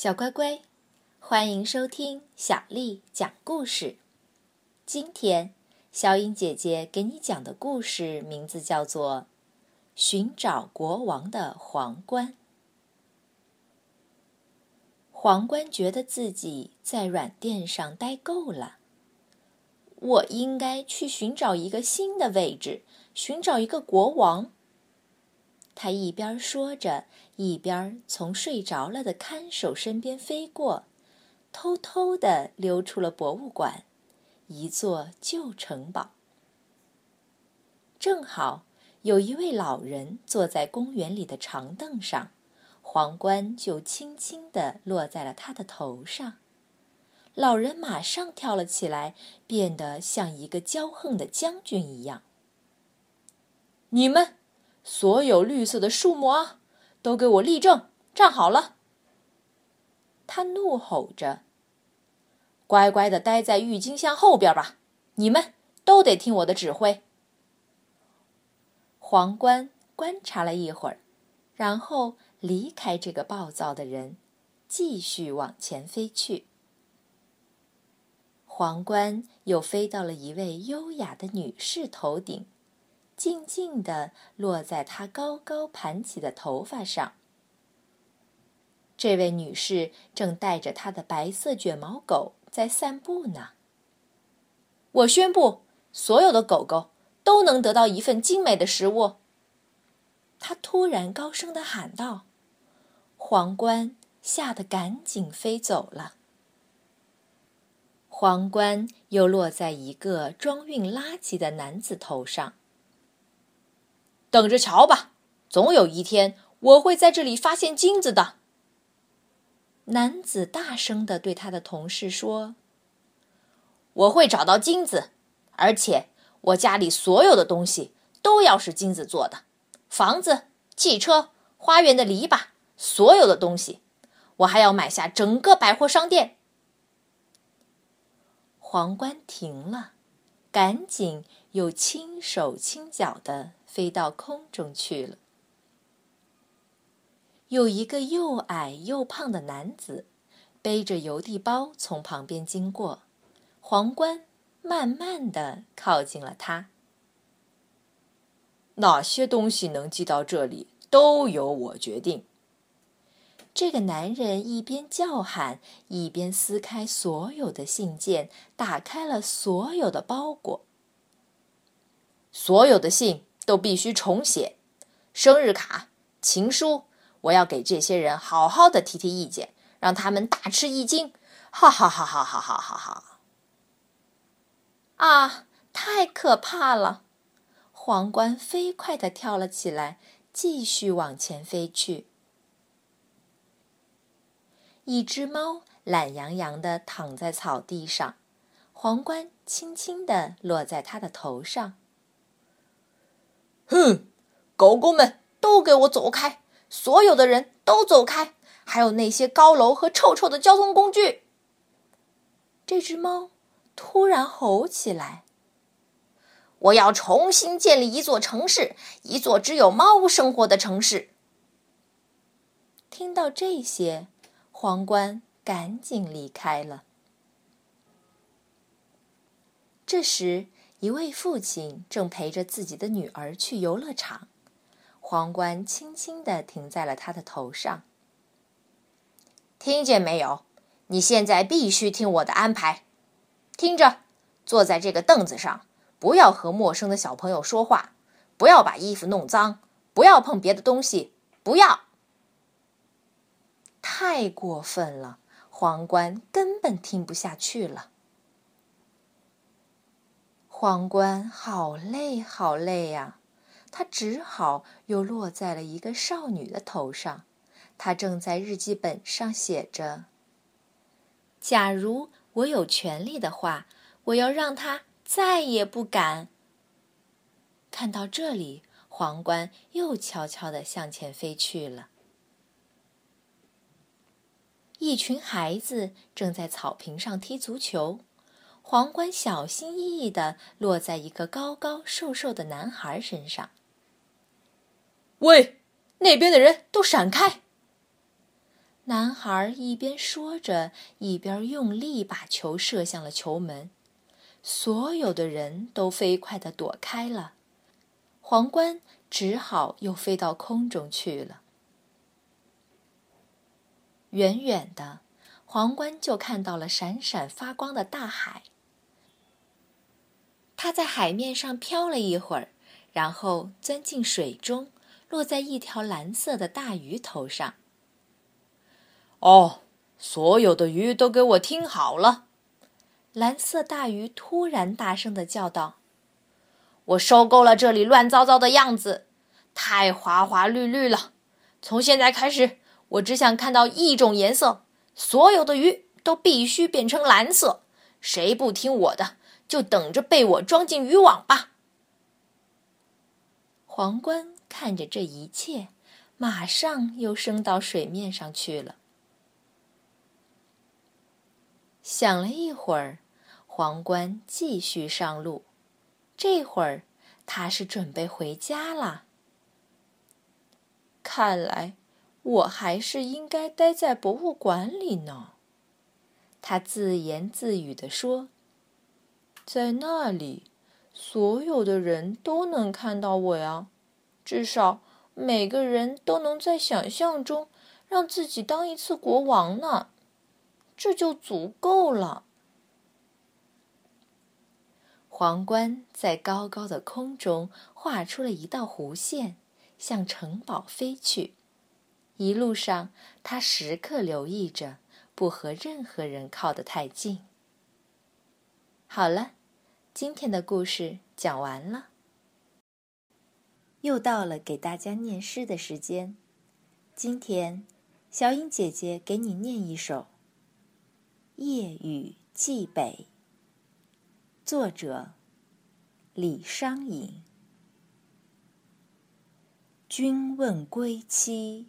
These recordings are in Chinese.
小乖乖，欢迎收听小丽讲故事。今天，小颖姐姐给你讲的故事名字叫做《寻找国王的皇冠》。皇冠觉得自己在软垫上待够了，我应该去寻找一个新的位置，寻找一个国王。他一边说着，一边从睡着了的看守身边飞过，偷偷地溜出了博物馆，一座旧城堡。正好有一位老人坐在公园里的长凳上，皇冠就轻轻地落在了他的头上。老人马上跳了起来，变得像一个骄横的将军一样。你们。所有绿色的树木啊，都给我立正，站好了！他怒吼着：“乖乖的待在郁金香后边吧，你们都得听我的指挥。”皇冠观察了一会儿，然后离开这个暴躁的人，继续往前飞去。皇冠又飞到了一位优雅的女士头顶。静静地落在她高高盘起的头发上。这位女士正带着她的白色卷毛狗在散步呢。我宣布，所有的狗狗都能得到一份精美的食物。她突然高声地喊道。皇冠吓得赶紧飞走了。皇冠又落在一个装运垃圾的男子头上。等着瞧吧，总有一天我会在这里发现金子的。男子大声的对他的同事说：“我会找到金子，而且我家里所有的东西都要是金子做的，房子、汽车、花园的篱笆，所有的东西，我还要买下整个百货商店。”皇冠停了，赶紧又轻手轻脚的。飞到空中去了。有一个又矮又胖的男子，背着邮递包从旁边经过，皇冠慢慢的靠近了他。哪些东西能寄到这里，都由我决定。这个男人一边叫喊，一边撕开所有的信件，打开了所有的包裹。所有的信。都必须重写，生日卡、情书，我要给这些人好好的提提意见，让他们大吃一惊！哈哈哈哈哈哈哈哈！啊，太可怕了！皇冠飞快的跳了起来，继续往前飞去。一只猫懒洋洋的躺在草地上，皇冠轻轻的落在它的头上。哼，狗狗们都给我走开！所有的人都走开！还有那些高楼和臭臭的交通工具。这只猫突然吼起来：“我要重新建立一座城市，一座只有猫生活的城市。”听到这些，皇冠赶紧离开了。这时。一位父亲正陪着自己的女儿去游乐场，皇冠轻轻地停在了他的头上。听见没有？你现在必须听我的安排。听着，坐在这个凳子上，不要和陌生的小朋友说话，不要把衣服弄脏，不要碰别的东西，不要。太过分了，皇冠根本听不下去了。皇冠好累，好累呀！它只好又落在了一个少女的头上。她正在日记本上写着：“假如我有权利的话，我要让他再也不敢。”看到这里，皇冠又悄悄地向前飞去了。一群孩子正在草坪上踢足球。皇冠小心翼翼地落在一个高高瘦瘦的男孩身上。喂，那边的人都闪开！男孩一边说着，一边用力把球射向了球门。所有的人都飞快地躲开了，皇冠只好又飞到空中去了。远远的，皇冠就看到了闪闪发光的大海。它在海面上飘了一会儿，然后钻进水中，落在一条蓝色的大鱼头上。哦，所有的鱼都给我听好了！蓝色大鱼突然大声的叫道：“我受够了这里乱糟糟的样子，太花花绿绿了。从现在开始，我只想看到一种颜色，所有的鱼都必须变成蓝色。谁不听我的，就等着被我装进渔网吧。”皇冠看着这一切，马上又升到水面上去了。想了一会儿，皇冠继续上路。这会儿，他是准备回家了。看来，我还是应该待在博物馆里呢。他自言自语地说：“在那里，所有的人都能看到我呀。至少，每个人都能在想象中让自己当一次国王呢。”这就足够了。皇冠在高高的空中画出了一道弧线，向城堡飞去。一路上，他时刻留意着，不和任何人靠得太近。好了，今天的故事讲完了。又到了给大家念诗的时间。今天，小颖姐姐给你念一首。夜雨寄北。作者：李商隐。君问归期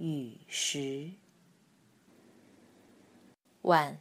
雨时。晚。